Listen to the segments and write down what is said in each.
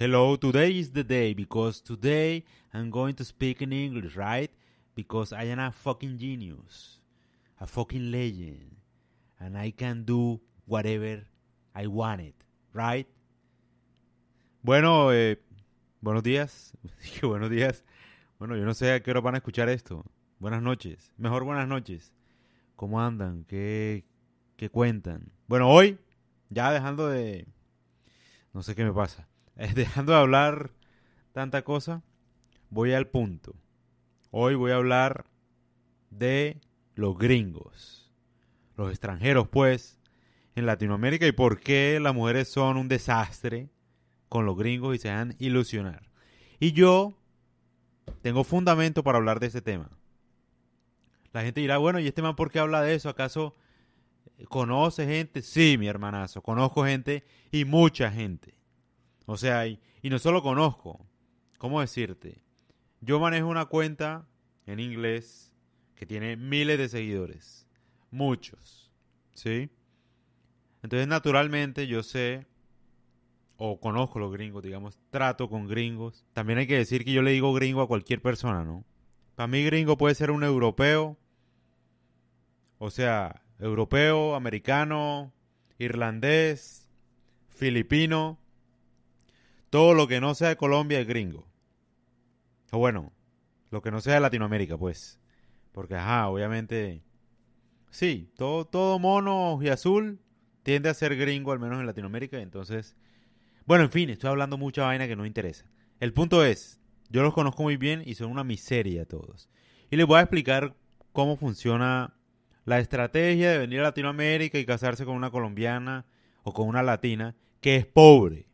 Hello, today is the day because today I'm going to speak in English, right? Because I am a fucking genius, a fucking legend, and I can do whatever I want it, right? Bueno, eh, buenos días. Buenos días. Bueno, yo no sé a qué hora van a escuchar esto. Buenas noches. Mejor buenas noches. ¿Cómo andan? ¿Qué, qué cuentan? Bueno, hoy, ya dejando de... No sé qué me pasa. Eh, dejando de hablar tanta cosa, voy al punto. Hoy voy a hablar de los gringos. Los extranjeros, pues, en Latinoamérica y por qué las mujeres son un desastre con los gringos y se dejan ilusionar. Y yo tengo fundamento para hablar de ese tema. La gente dirá, bueno, ¿y este man por qué habla de eso? ¿Acaso conoce gente? Sí, mi hermanazo, conozco gente y mucha gente. O sea, y, y no solo conozco, ¿cómo decirte? Yo manejo una cuenta en inglés que tiene miles de seguidores. Muchos. ¿Sí? Entonces, naturalmente, yo sé o conozco los gringos, digamos, trato con gringos. También hay que decir que yo le digo gringo a cualquier persona, ¿no? Para mí gringo puede ser un europeo, o sea, europeo, americano, irlandés, filipino, todo lo que no sea de Colombia es gringo. O bueno, lo que no sea de Latinoamérica, pues. Porque, ajá, obviamente, sí, todo, todo mono y azul tiende a ser gringo, al menos en Latinoamérica, entonces... Bueno, en fin, estoy hablando mucha vaina que no interesa. El punto es, yo los conozco muy bien y son una miseria todos. Y les voy a explicar cómo funciona la estrategia de venir a Latinoamérica y casarse con una colombiana o con una latina que es pobre.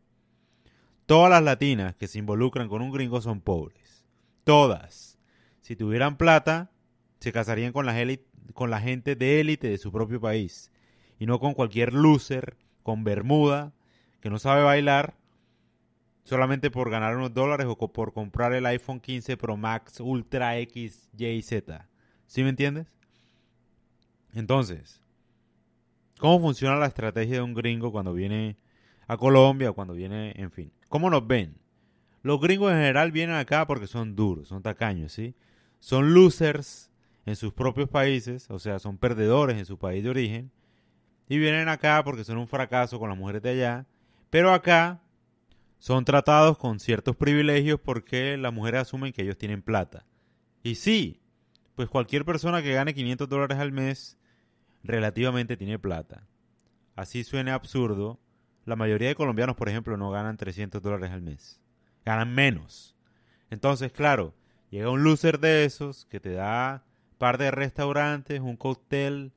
Todas las latinas que se involucran con un gringo son pobres. Todas. Si tuvieran plata, se casarían con la, con la gente de élite de su propio país. Y no con cualquier loser, con bermuda, que no sabe bailar, solamente por ganar unos dólares o por comprar el iPhone 15 Pro Max Ultra X, Y, Z. ¿Sí me entiendes? Entonces, ¿cómo funciona la estrategia de un gringo cuando viene a Colombia cuando viene, en fin? ¿Cómo nos ven? Los gringos en general vienen acá porque son duros, son tacaños, ¿sí? Son losers en sus propios países, o sea, son perdedores en su país de origen, y vienen acá porque son un fracaso con las mujeres de allá, pero acá son tratados con ciertos privilegios porque las mujeres asumen que ellos tienen plata. Y sí, pues cualquier persona que gane 500 dólares al mes relativamente tiene plata. Así suene absurdo, la mayoría de colombianos, por ejemplo, no ganan 300 dólares al mes. Ganan menos. Entonces, claro, llega un loser de esos que te da un par de restaurantes, un cóctel,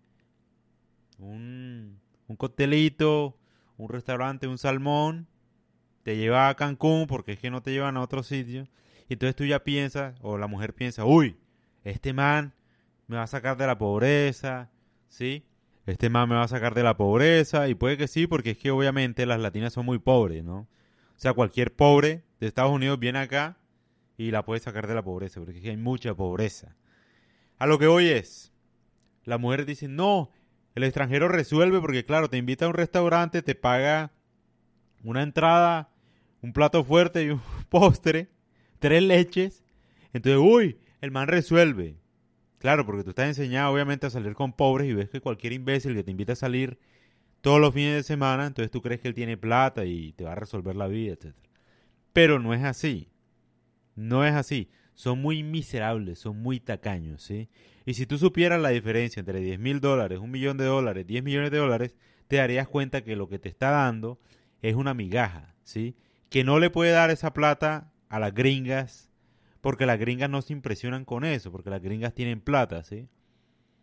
un, un coctelito, un restaurante, un salmón, te lleva a Cancún porque es que no te llevan a otro sitio. Y entonces tú ya piensas, o la mujer piensa, uy, este man me va a sacar de la pobreza, ¿sí? Este man me va a sacar de la pobreza y puede que sí, porque es que obviamente las latinas son muy pobres, ¿no? O sea, cualquier pobre de Estados Unidos viene acá y la puede sacar de la pobreza, porque es que hay mucha pobreza. A lo que hoy es, las mujeres dicen, no, el extranjero resuelve porque claro, te invita a un restaurante, te paga una entrada, un plato fuerte y un postre, tres leches. Entonces, uy, el man resuelve. Claro, porque tú estás enseñado obviamente a salir con pobres y ves que cualquier imbécil que te invita a salir todos los fines de semana, entonces tú crees que él tiene plata y te va a resolver la vida, etc. Pero no es así. No es así. Son muy miserables, son muy tacaños, ¿sí? Y si tú supieras la diferencia entre 10 mil dólares, un millón de dólares, 10 millones de dólares, te darías cuenta que lo que te está dando es una migaja, ¿sí? Que no le puede dar esa plata a las gringas porque las gringas no se impresionan con eso, porque las gringas tienen plata, ¿sí?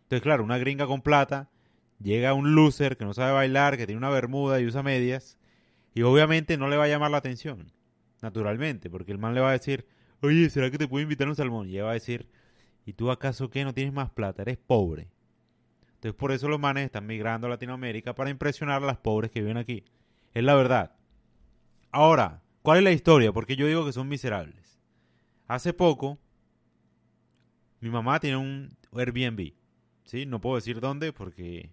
Entonces, claro, una gringa con plata llega a un loser que no sabe bailar, que tiene una bermuda y usa medias, y obviamente no le va a llamar la atención, naturalmente, porque el man le va a decir, oye, ¿será que te puedo invitar un salmón? Y ella va a decir, ¿y tú acaso qué? No tienes más plata, eres pobre. Entonces, por eso los manes están migrando a Latinoamérica para impresionar a las pobres que viven aquí. Es la verdad. Ahora, ¿cuál es la historia? Porque yo digo que son miserables. Hace poco, mi mamá tiene un Airbnb. ¿Sí? No puedo decir dónde porque.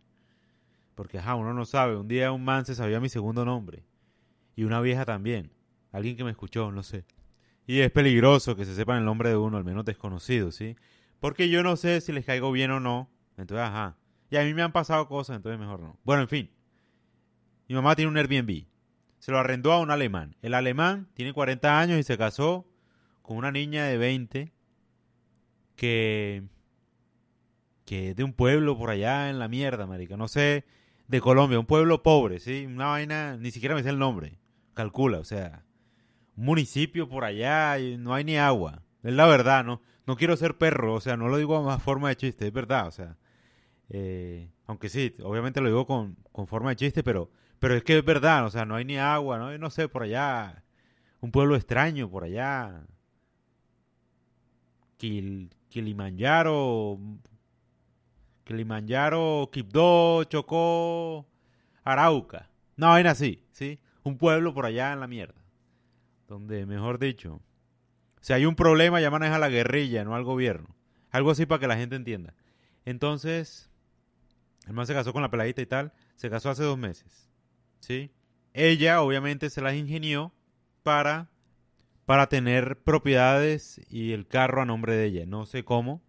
Porque, ajá, uno no sabe. Un día un man se sabía mi segundo nombre. Y una vieja también. alguien que me escuchó, no sé. Y es peligroso que se sepan el nombre de uno, al menos desconocido, ¿sí? Porque yo no sé si les caigo bien o no. Entonces, ajá. Y a mí me han pasado cosas, entonces mejor no. Bueno, en fin. Mi mamá tiene un Airbnb. Se lo arrendó a un alemán. El alemán tiene 40 años y se casó con una niña de 20 que que es de un pueblo por allá en la mierda, marica, no sé, de Colombia, un pueblo pobre, ¿sí? Una vaina, ni siquiera me sé el nombre, calcula, o sea, un municipio por allá y no hay ni agua, es la verdad, ¿no? No quiero ser perro, o sea, no lo digo más forma de chiste, es verdad, o sea, eh, aunque sí, obviamente lo digo con, con, forma de chiste, pero, pero es que es verdad, o sea, no hay ni agua, ¿no? no sé, por allá, un pueblo extraño por allá, Kil, Kilimanjaro, Kilimanjaro, Quibdó, Chocó, Arauca. No, vaina así, ¿sí? Un pueblo por allá en la mierda. Donde, mejor dicho, si hay un problema ya maneja la guerrilla, no al gobierno. Algo así para que la gente entienda. Entonces, el man se casó con la peladita y tal. Se casó hace dos meses. ¿Sí? Ella, obviamente, se las ingenió para, para tener propiedades y el carro a nombre de ella. No sé cómo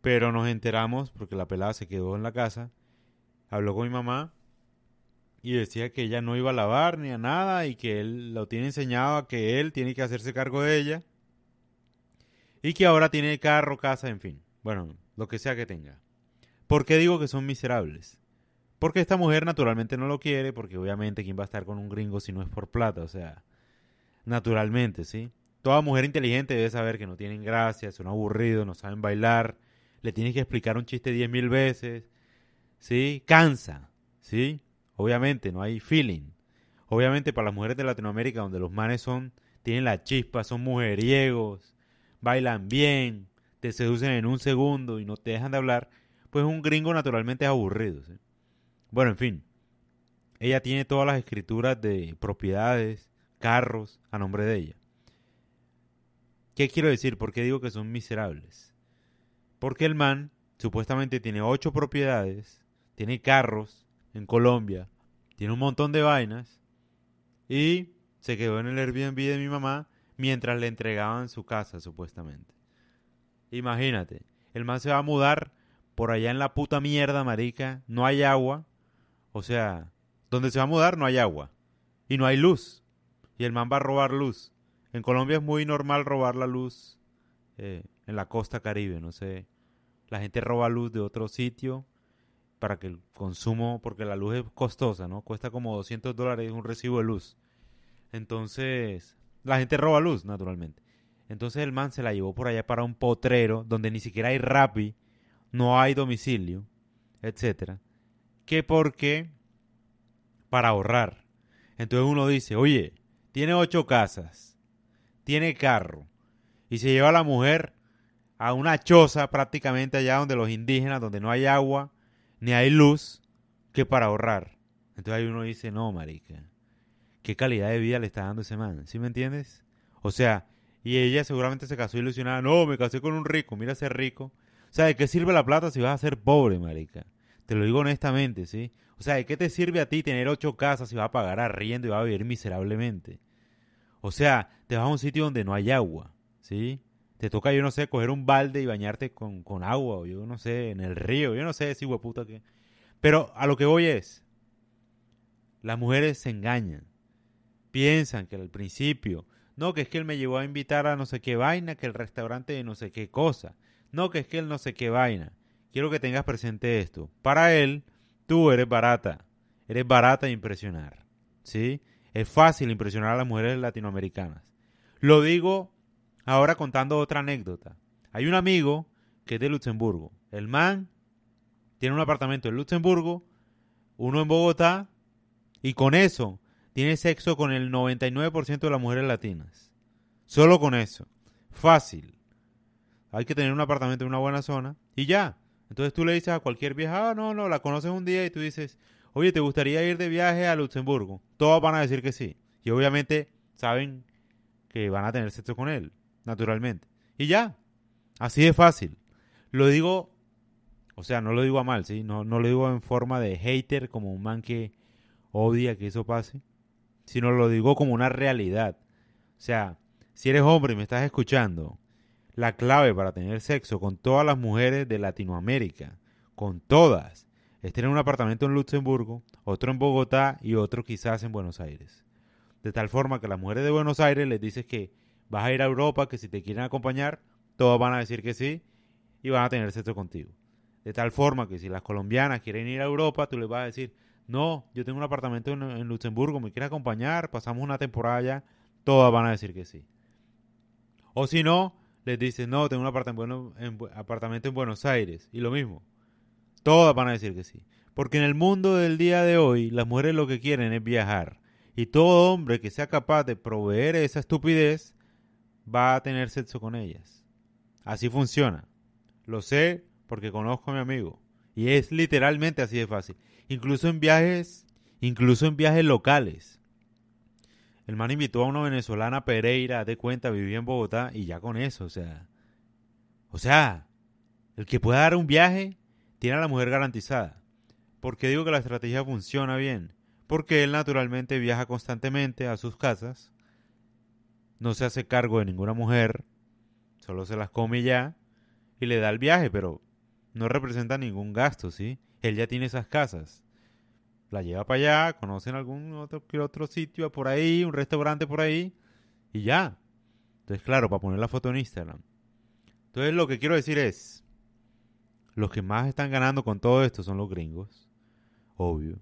pero nos enteramos, porque la pelada se quedó en la casa, habló con mi mamá y decía que ella no iba a lavar ni a nada y que él lo tiene enseñado a que él tiene que hacerse cargo de ella y que ahora tiene carro, casa, en fin. Bueno, lo que sea que tenga. ¿Por qué digo que son miserables? Porque esta mujer naturalmente no lo quiere, porque obviamente quién va a estar con un gringo si no es por plata, o sea, naturalmente, ¿sí? Toda mujer inteligente debe saber que no tienen gracia, son aburridos, no saben bailar, le tienes que explicar un chiste diez mil veces, ¿sí? Cansa, ¿sí? Obviamente, no hay feeling. Obviamente para las mujeres de Latinoamérica, donde los manes son, tienen la chispa, son mujeriegos, bailan bien, te seducen en un segundo y no te dejan de hablar, pues un gringo naturalmente es aburrido, ¿sí? Bueno, en fin, ella tiene todas las escrituras de propiedades, carros, a nombre de ella. ¿Qué quiero decir? ¿Por qué digo que son miserables? Porque el man supuestamente tiene ocho propiedades, tiene carros en Colombia, tiene un montón de vainas y se quedó en el Airbnb de mi mamá mientras le entregaban su casa supuestamente. Imagínate, el man se va a mudar por allá en la puta mierda, marica, no hay agua, o sea, donde se va a mudar no hay agua y no hay luz y el man va a robar luz. En Colombia es muy normal robar la luz eh, en la costa caribe, no sé. La gente roba luz de otro sitio para que el consumo, porque la luz es costosa, ¿no? Cuesta como 200 dólares un recibo de luz. Entonces, la gente roba luz, naturalmente. Entonces el man se la llevó por allá para un potrero donde ni siquiera hay rapi, no hay domicilio, etcétera. Que porque para ahorrar. Entonces uno dice, oye, tiene ocho casas, tiene carro, y se lleva a la mujer a una choza prácticamente allá donde los indígenas, donde no hay agua, ni hay luz, que para ahorrar. Entonces ahí uno dice, no, marica, ¿qué calidad de vida le está dando ese man? ¿Sí me entiendes? O sea, y ella seguramente se casó ilusionada, no, me casé con un rico, mira ser rico. O sea, ¿de qué sirve la plata si vas a ser pobre, marica? Te lo digo honestamente, ¿sí? O sea, ¿de qué te sirve a ti tener ocho casas si vas a pagar arriendo y vas a vivir miserablemente? O sea, te vas a un sitio donde no hay agua, ¿sí? Te toca, yo no sé, coger un balde y bañarte con, agua, o yo no sé, en el río, yo no sé si hueputa que. Pero a lo que voy es, las mujeres se engañan. Piensan que al principio, no, que es que él me llevó a invitar a no sé qué vaina, que el restaurante de no sé qué cosa. No, que es que él no sé qué vaina. Quiero que tengas presente esto. Para él, tú eres barata. Eres barata de impresionar. ¿Sí? Es fácil impresionar a las mujeres latinoamericanas. Lo digo Ahora contando otra anécdota. Hay un amigo que es de Luxemburgo. El man tiene un apartamento en Luxemburgo, uno en Bogotá, y con eso tiene sexo con el 99% de las mujeres latinas. Solo con eso. Fácil. Hay que tener un apartamento en una buena zona y ya. Entonces tú le dices a cualquier vieja, ah, no, no, la conoces un día y tú dices, oye, ¿te gustaría ir de viaje a Luxemburgo? Todos van a decir que sí. Y obviamente saben que van a tener sexo con él naturalmente. Y ya, así de fácil. Lo digo, o sea, no lo digo a mal, ¿sí? No, no lo digo en forma de hater, como un man que odia que eso pase, sino lo digo como una realidad. O sea, si eres hombre y me estás escuchando, la clave para tener sexo con todas las mujeres de Latinoamérica, con todas, es tener un apartamento en Luxemburgo, otro en Bogotá y otro quizás en Buenos Aires. De tal forma que las mujeres de Buenos Aires les dices que vas a ir a Europa, que si te quieren acompañar, todas van a decir que sí y van a tener sexo contigo. De tal forma que si las colombianas quieren ir a Europa, tú les vas a decir, no, yo tengo un apartamento en, Luxemburgo, me quieres acompañar, pasamos una temporada allá, todas van a decir que sí. O si no, les dices, no, tengo un apartamento en, apartamento en Buenos Aires. Y lo mismo. Todas van a decir que sí. Porque en el mundo del día de hoy, las mujeres lo que quieren es viajar. Y todo hombre que sea capaz de proveer esa estupidez va a tener sexo con ellas. Así funciona. Lo sé porque conozco a mi amigo. Y es literalmente así de fácil. Incluso en viajes, incluso en viajes locales. El man invitó a una venezolana Pereira, de cuenta, vivía en Bogotá y ya con eso, o sea. O sea, el que pueda dar un viaje tiene a la mujer garantizada. ¿Por qué digo que la estrategia funciona bien? Porque él naturalmente viaja constantemente a sus casas, no se hace cargo de ninguna mujer, solo se las come ya y le da el viaje, pero no representa ningún gasto, ¿sí? Él ya tiene esas casas la lleva para allá, conocen algún otro, otro sitio por ahí, un restaurante por ahí, y ya. Entonces, claro, para poner la foto en Instagram. Entonces, lo que quiero decir es, los que más están ganando con todo esto son los gringos, obvio.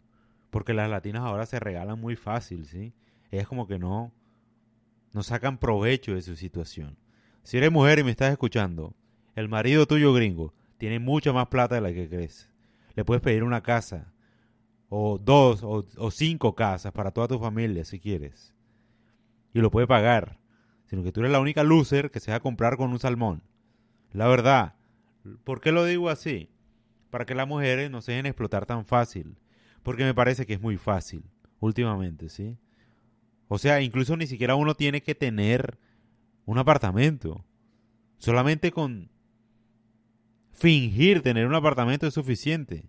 Porque las latinas ahora se regalan muy fácil, ¿sí? Es como que no, no sacan provecho de su situación. Si eres mujer y me estás escuchando, el marido tuyo gringo tiene mucha más plata de la que crees. Le puedes pedir una casa, o dos o, cinco casas para toda tu familia si quieres. Y lo puede pagar. Sino que tú eres la única loser que se va a comprar con un salmón. La verdad. ¿Por qué lo digo así? Para que las mujeres no se dejen explotar tan fácil. Porque me parece que es muy fácil últimamente, ¿sí? O sea, incluso ni siquiera uno tiene que tener un apartamento. Solamente con fingir tener un apartamento es suficiente.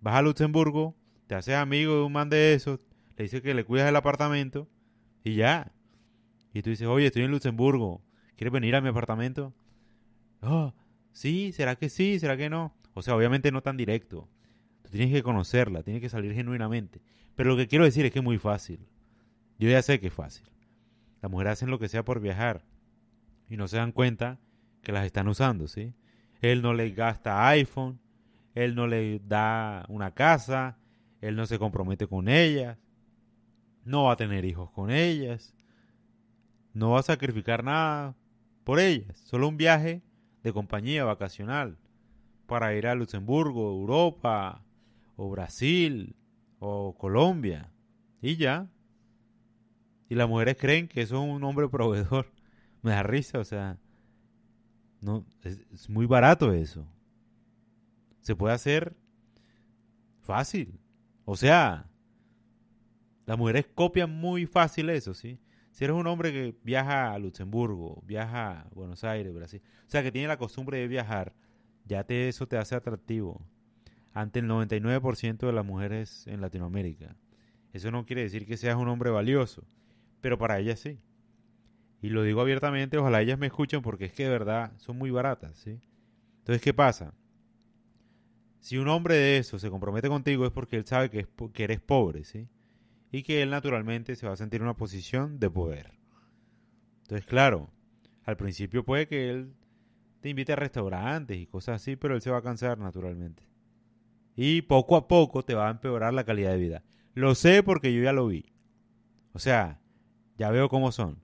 Vas a Luxemburgo, te haces amigo de un man de esos, le dices que le cuidas el apartamento y ya. Y tú dices, oye, estoy en Luxemburgo, ¿quieres venir a mi apartamento? Oh, sí, ¿será que sí? ¿Será que no? O sea, obviamente no tan directo. Tú tienes que conocerla, tienes que salir genuinamente. Pero lo que quiero decir es que es muy fácil. Yo ya sé que es fácil. Las mujeres hacen lo que sea por viajar y no se dan cuenta que las están usando, ¿sí? Él no le gasta iPhone, él no le da una casa, él no se compromete con ellas, no va a tener hijos con ellas, no va a sacrificar nada por ellas, solo un viaje de compañía vacacional para ir a Luxemburgo, Europa, o Brasil, o Colombia, y ya. Y las mujeres creen que eso es un hombre proveedor. Me da risa, o sea, no, es muy barato eso. Se puede hacer fácil. O sea, las mujeres copian muy fácil eso, ¿sí? Si eres un hombre que viaja a Luxemburgo, viaja a Buenos Aires, Brasil, o sea, que tiene la costumbre de viajar, ya te, eso te hace atractivo ante el 99% de las mujeres en Latinoamérica. Eso no quiere decir que seas un hombre valioso, pero para ellas sí. Y lo digo abiertamente, ojalá ellas me escuchen porque es que de verdad son muy baratas, ¿sí? Entonces, ¿qué pasa? Si un hombre de eso se compromete contigo es porque él sabe que, que eres pobre, ¿sí? Y que él naturalmente se va a sentir en una posición de poder. Entonces, claro, al principio puede que él te invite a restaurantes y cosas así, pero él se va a cansar naturalmente. Y poco a poco te va a empeorar la calidad de vida. Lo sé porque yo ya lo vi. O sea, ya veo cómo son.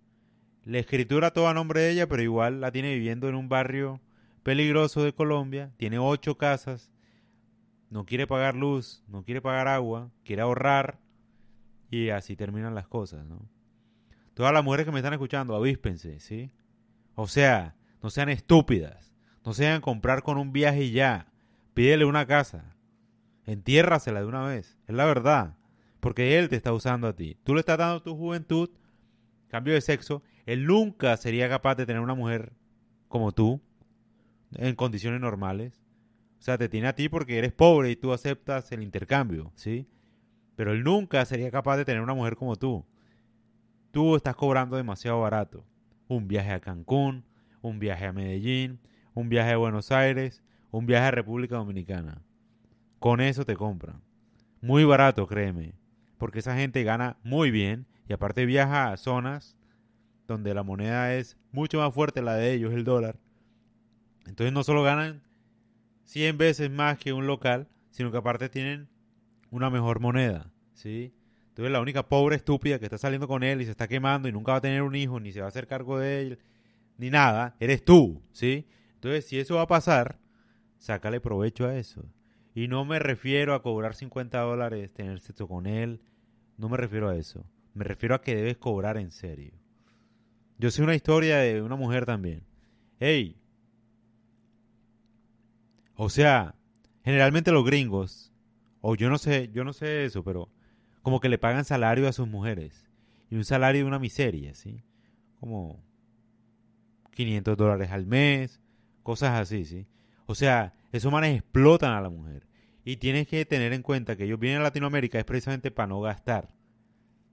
La escritura todo a nombre de ella, pero igual la tiene viviendo en un barrio peligroso de Colombia. Tiene ocho casas no quiere pagar luz, no quiere pagar agua, quiere ahorrar y así terminan las cosas, ¿no? Todas las mujeres que me están escuchando, avíspense, ¿sí? O sea, no sean estúpidas, no se comprar con un viaje y ya, pídele una casa, entiérrasela de una vez, es la verdad, porque él te está usando a ti. Tú le estás dando tu juventud, cambio de sexo, él nunca sería capaz de tener una mujer como tú, en condiciones normales. O sea, te tiene a ti porque eres pobre y tú aceptas el intercambio, ¿sí? Pero él nunca sería capaz de tener una mujer como tú. tú estás cobrando demasiado barato. Un viaje a Cancún, un viaje a Medellín, un viaje a Buenos Aires, un viaje a República Dominicana. Con eso te compran. Muy barato, créeme. Porque esa gente gana muy bien y aparte viaja a zonas donde la moneda es mucho más fuerte la de ellos, el dólar. Entonces no solo ganan 100 veces más que un local, sino que aparte tienen una mejor moneda, ¿sí? Entonces la única pobre estúpida que está saliendo con él y se está quemando y nunca va a tener un hijo, ni se va a hacer cargo de él, ni nada, eres tú, ¿sí? Entonces si eso va a pasar, sácale provecho a eso. Y no me refiero a cobrar 50 dólares, tener sexo con él, no me refiero a eso. Me refiero a que debes cobrar en serio. Yo sé una historia de una mujer también. Hey. O sea, generalmente los gringos, o yo no sé, yo no sé eso, pero como que le pagan salario a sus mujeres. Y un salario de una miseria, ¿sí? Como 500 dólares al mes, cosas así, ¿sí? O sea, esos manes explotan a la mujer. Y tienes que tener en cuenta que ellos vienen a Latinoamérica es precisamente para no gastar,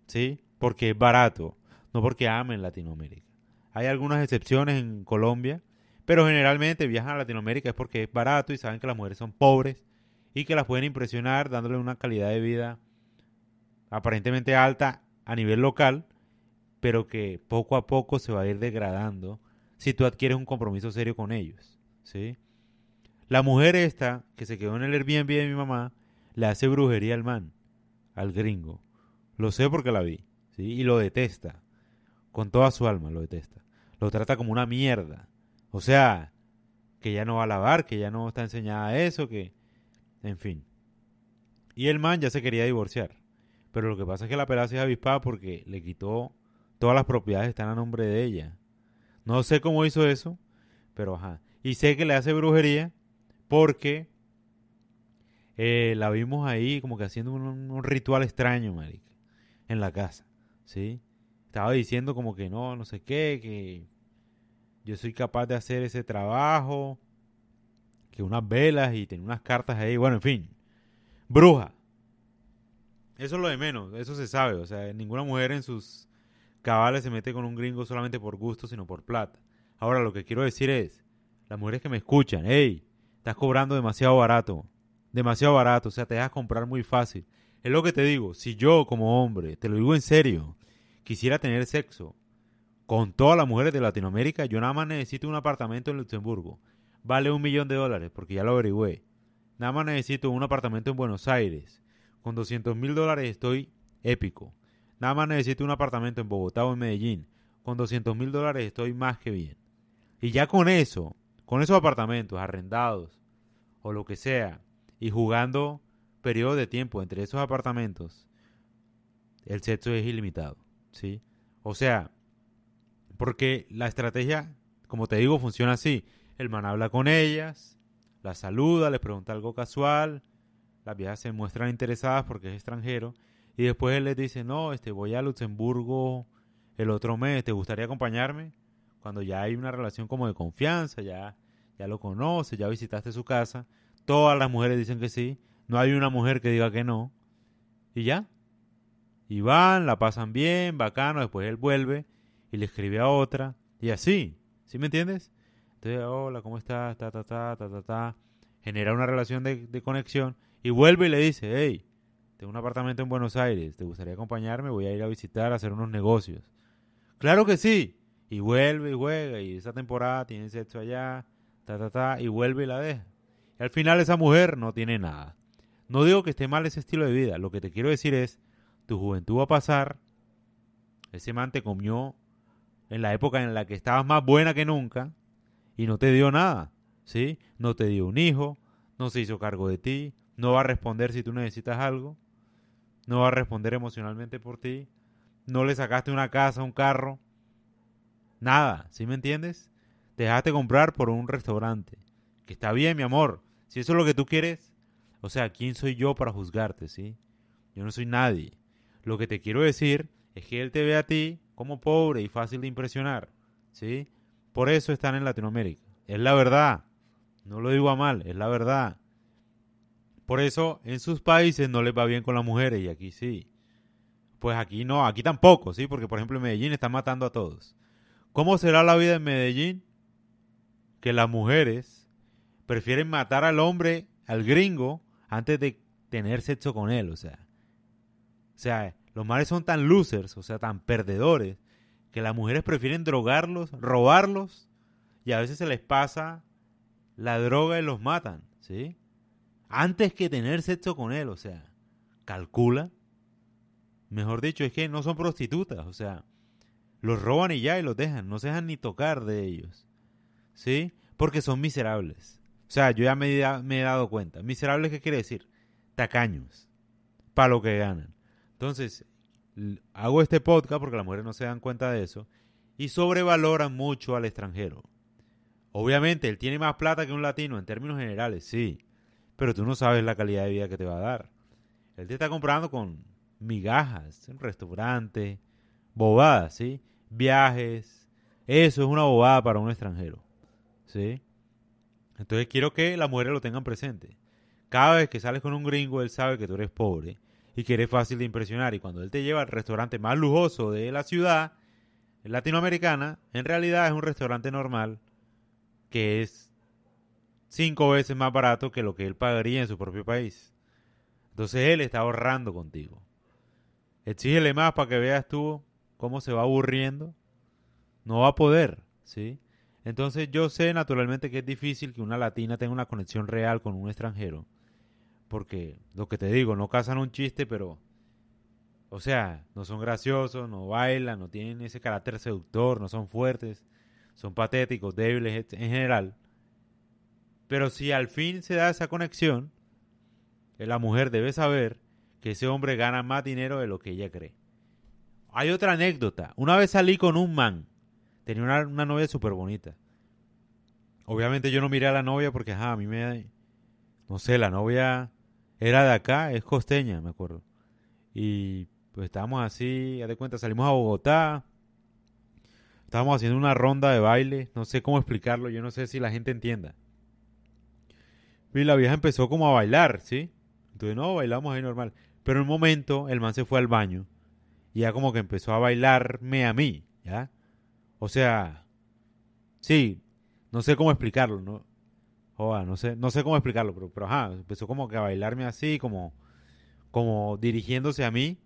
¿sí? Porque es barato, no porque amen Latinoamérica. Hay algunas excepciones en Colombia, pero generalmente viajan a Latinoamérica es porque es barato y saben que las mujeres son pobres y que las pueden impresionar dándole una calidad de vida aparentemente alta a nivel local, pero que poco a poco se va a ir degradando si tú adquieres un compromiso serio con ellos, ¿sí? La mujer esta, que se quedó en el Airbnb de mi mamá, le hace brujería al man, al gringo. Lo sé porque la vi, ¿sí? Y lo detesta. Con toda su alma lo detesta. Lo trata como una mierda. O sea, que ya no va a lavar, que ya no está enseñada a eso, que... En fin. Y el man ya se quería divorciar. Pero lo que pasa es que la pelada se avispada porque le quitó todas las propiedades están a nombre de ella. No sé cómo hizo eso, pero ajá. Y sé que le hace brujería porque eh, la vimos ahí como que haciendo un, ritual extraño, marica, en la casa, ¿sí? Estaba diciendo como que no, no sé qué, que yo soy capaz de hacer ese trabajo, que unas velas y tener unas cartas ahí, bueno, en fin, bruja. Eso es lo de menos, eso se sabe. O sea, ninguna mujer en sus cabales se mete con un gringo solamente por gusto, sino por plata. Ahora, lo que quiero decir es, las mujeres que me escuchan, hey, estás cobrando demasiado barato. Demasiado barato, o sea, te dejas comprar muy fácil. Es lo que te digo, si yo como hombre, te lo digo en serio, quisiera tener sexo con todas las mujeres de Latinoamérica, yo nada más necesito un apartamento en Luxemburgo. Vale un millón de dólares, porque ya lo averigüé. Nada más necesito un apartamento en Buenos Aires con 200 mil dólares estoy épico. Nada más necesito un apartamento en Bogotá o en Medellín. Con 200 mil dólares estoy más que bien. Y ya con eso, con esos apartamentos arrendados o lo que sea, y jugando periodos de tiempo entre esos apartamentos, el sexo es ilimitado. ¿sí? O sea, porque la estrategia, como te digo, funciona así. El man habla con ellas, las saluda, les pregunta algo casual, las viejas se muestran interesadas porque es extranjero y después él les dice, no, este, voy a Luxemburgo el otro mes, ¿te gustaría acompañarme? Cuando ya hay una relación como de confianza, ya, ya lo conoces, ya visitaste su casa, todas las mujeres dicen que sí, no hay una mujer que diga que no, y ya. Y van, la pasan bien, bacano, después él vuelve y le escribe a otra, y así, ¿sí me entiendes? Entonces, hola, ¿cómo estás? Ta, ta, ta, ta, ta, ta. Genera una relación de, de conexión y vuelve y le dice, hey, tengo un apartamento en Buenos Aires, ¿te gustaría acompañarme? Voy a ir a visitar, a hacer unos negocios. Claro que sí. Y vuelve y juega, y esa temporada tiene sexo allá, ta, ta, ta, y vuelve y la deja. Y al final esa mujer no tiene nada. No digo que esté mal ese estilo de vida, lo que te quiero decir es, tu juventud va a pasar, ese man te comió en la época en la que estabas más buena que nunca, y no te dio nada, ¿sí? No te dio un hijo, no se hizo cargo de ti, no va a responder si tú necesitas algo, no va a responder emocionalmente por ti, no le sacaste una casa, un carro, nada, ¿sí me entiendes? Te dejaste comprar por un restaurante, que está bien, mi amor, si eso es lo que tú quieres, o sea, ¿quién soy yo para juzgarte, sí? Yo no soy nadie. Lo que te quiero decir es que él te ve a ti como pobre y fácil de impresionar, ¿sí? Por eso están en Latinoamérica. Es la verdad. No lo digo a mal, es la verdad. Por eso en sus países no les va bien con las mujeres y aquí sí. Pues aquí no, aquí tampoco, ¿sí? Porque, por ejemplo, en Medellín están matando a todos. ¿Cómo será la vida en Medellín? Que las mujeres prefieren matar al hombre, al gringo, antes de tener sexo con él, o sea. O sea, los males son tan losers, o sea, tan perdedores, que las mujeres prefieren drogarlos, robarlos, y a veces se les pasa la droga y los matan, ¿sí? Antes que tener sexo con él, o sea, calcula. Mejor dicho, es que no son prostitutas, o sea, los roban y ya y los dejan, no se dejan ni tocar de ellos, ¿sí? Porque son miserables. O sea, yo ya me, he dado cuenta. Miserables, ¿qué quiere decir? Tacaños, para lo que ganan. Entonces, hago este podcast porque las mujeres no se dan cuenta de eso y sobrevaloran mucho al extranjero. Obviamente, él tiene más plata que un latino en términos generales, sí, pero tú no sabes la calidad de vida que te va a dar. Él te está comprando con migajas, un restaurante, bobadas, ¿sí? Viajes. Eso es una bobada para un extranjero, ¿sí? Entonces quiero que las mujeres lo tengan presente. Cada vez que sales con un gringo, él sabe que tú eres pobre y que eres fácil de impresionar. Y cuando él te lleva al restaurante más lujoso de la ciudad latinoamericana, en realidad es un restaurante normal que es cinco veces más barato que lo que él pagaría en su propio país. Entonces él está ahorrando contigo. Exígele más para que veas tú cómo se va aburriendo. No va a poder, ¿sí? Entonces yo sé naturalmente que es difícil que una latina tenga una conexión real con un extranjero. Porque lo que te digo, no cazan un chiste, pero... O sea, no son graciosos, no bailan, no tienen ese carácter seductor, no son fuertes, son patéticos, débiles en general. Pero si al fin se da esa conexión, eh, la mujer debe saber que ese hombre gana más dinero de lo que ella cree. Hay otra anécdota. Una vez salí con un man. Tenía una, una novia súper bonita. Obviamente yo no miré a la novia porque, ajá, a mí me... No sé, la novia era de acá, es costeña, me acuerdo. Y pues estábamos así, ya de cuenta, salimos a Bogotá. Estábamos haciendo una ronda de baile, no sé cómo explicarlo, yo no sé si la gente entienda. Y la vieja empezó como a bailar, ¿sí? Entonces, no, bailamos ahí normal. Pero en un momento el man se fue al baño y ya como que empezó a bailarme a mí, ¿ya? O sea, sí, no sé cómo explicarlo, ¿no? No sé, no sé cómo explicarlo, pero, pero ajá, empezó como que a bailarme así, como, como dirigiéndose a mí,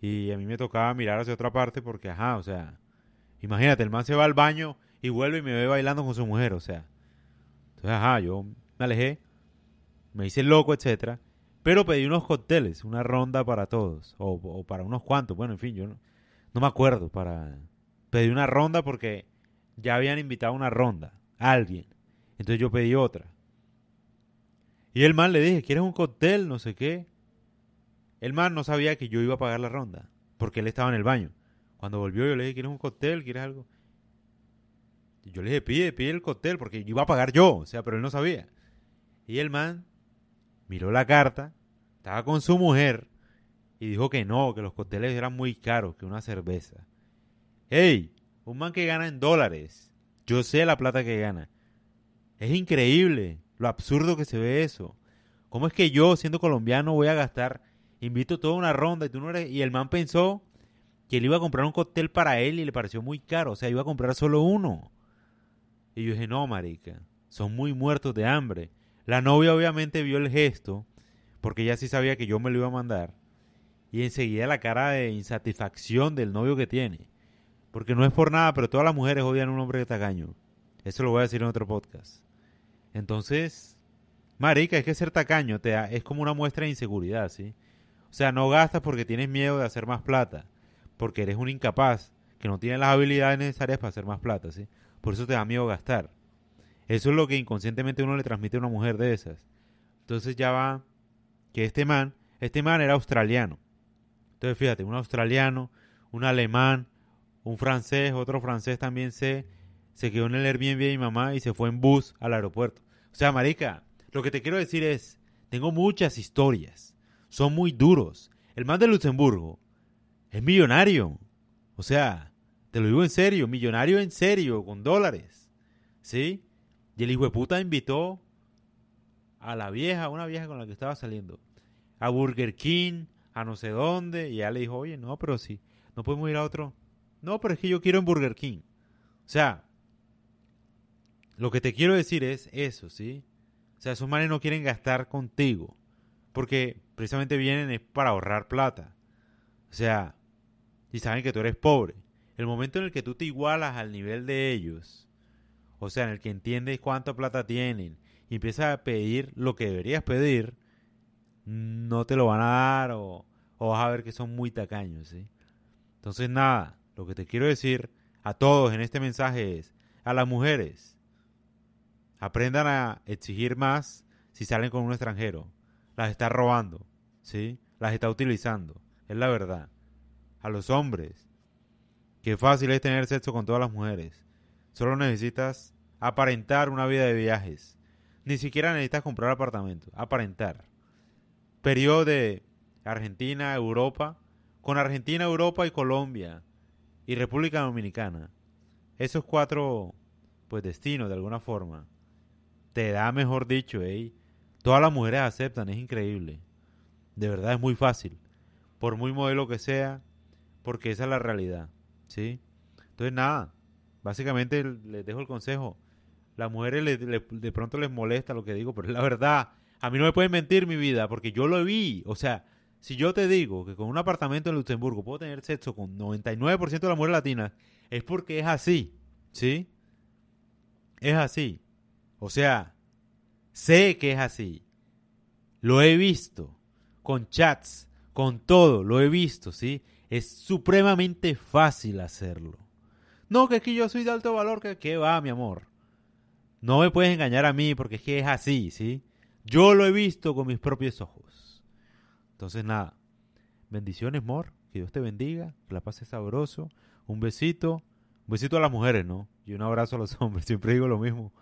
y a mí me tocaba mirar hacia otra parte porque, ajá, o sea, imagínate, el man se va al baño y vuelve y me ve bailando con su mujer, o sea. Entonces, ajá, yo me alejé, me hice loco, etcétera, pero pedí unos cócteles, una ronda para todos, o, para unos cuantos, bueno, en fin, yo no, no me acuerdo, para... Pedí una ronda porque ya habían invitado una ronda, a alguien. Entonces yo pedí otra. Y el man le dije, ¿quieres un cóctel? No sé qué. El man no sabía que yo iba a pagar la ronda, porque él estaba en el baño. Cuando volvió yo le dije, ¿quieres un cóctel? ¿Quieres algo? Yo le dije, pide, pide el cóctel, porque iba a pagar yo, o sea, pero él no sabía. Y el man miró la carta, estaba con su mujer, y dijo que no, que los cócteles eran muy caros, que una cerveza. ¡Ey! Un man que gana en dólares. Yo sé la plata que gana. Es increíble lo absurdo que se ve eso. ¿Cómo es que yo, siendo colombiano, voy a gastar, invito toda una ronda y tú no eres... Y el man pensó que él iba a comprar un cóctel para él y le pareció muy caro. O sea, iba a comprar solo uno. Y yo dije, no, marica, son muy muertos de hambre. La novia obviamente vio el gesto, porque ella sí sabía que yo me lo iba a mandar. Y enseguida la cara de insatisfacción del novio que tiene. Porque no es por nada, pero todas las mujeres odian a un hombre de tacaño. Eso lo voy a decir en otro podcast. Entonces, marica, es que ser tacaño te es como una muestra de inseguridad, ¿sí? O sea, no gastas porque tienes miedo de hacer más plata, porque eres un incapaz que no tiene las habilidades necesarias para hacer más plata, ¿sí? Por eso te da miedo gastar. Eso es lo que inconscientemente uno le transmite a una mujer de esas. Entonces ya va que este man, este man era australiano. Entonces fíjate, un australiano, un alemán, un francés, otro francés también se, se quedó en el Airbnb de mi mamá y se fue en bus al aeropuerto. O sea, marica, lo que te quiero decir es, tengo muchas historias. Son muy duros. El man de Luxemburgo es millonario. O sea, te lo digo en serio, millonario en serio, con dólares. ¿Sí? Y el hijo de puta invitó a la vieja, una vieja con la que estaba saliendo, a Burger King, a no sé dónde. Y ella le dijo, oye, no, pero sí, no podemos ir a otro. No, pero es que yo quiero en Burger King. O sea, lo que te quiero decir es eso, ¿sí? O sea, esos manes no quieren gastar contigo. Porque precisamente vienen para ahorrar plata. O sea, y saben que tú eres pobre. El momento en el que tú te igualas al nivel de ellos, o sea, en el que entiendes cuánta plata tienen y empiezas a pedir lo que deberías pedir, no te lo van a dar o, o vas a ver que son muy tacaños, ¿sí? Entonces, nada, lo que te quiero decir a todos en este mensaje es, a las mujeres, aprendan a exigir más si salen con un extranjero. Las está robando, ¿sí? Las está utilizando, es la verdad. A los hombres, qué fácil es tener sexo con todas las mujeres. Solo necesitas aparentar una vida de viajes. Ni siquiera necesitas comprar apartamento, aparentar. Periodo de Argentina, Europa, con Argentina, Europa y Colombia y República Dominicana. Esos cuatro pues destinos de alguna forma te da mejor dicho, ¿eh? Todas las mujeres aceptan, es increíble. De verdad es muy fácil. Por muy modelo que sea, porque esa es la realidad, ¿sí? Entonces nada, básicamente les dejo el consejo. Las mujeres de pronto les molesta lo que digo, pero es la verdad. A mí no me pueden mentir mi vida, porque yo lo vi. O sea, si yo te digo que con un apartamento en Luxemburgo puedo tener sexo con 99% de las mujeres latinas, es porque es así, ¿sí? Es así. O sea, sé que es así. Lo he visto. Con chats, con todo, lo he visto, ¿sí? Es supremamente fácil hacerlo. No, que es que yo soy de alto valor, que, que va, mi amor. No me puedes engañar a mí porque es que es así, ¿sí? Yo lo he visto con mis propios ojos. Entonces, nada. Bendiciones, amor. Que Dios te bendiga. Que la pases sabroso. Un besito. Un besito a las mujeres, ¿no? Y un abrazo a los hombres. Siempre digo lo mismo.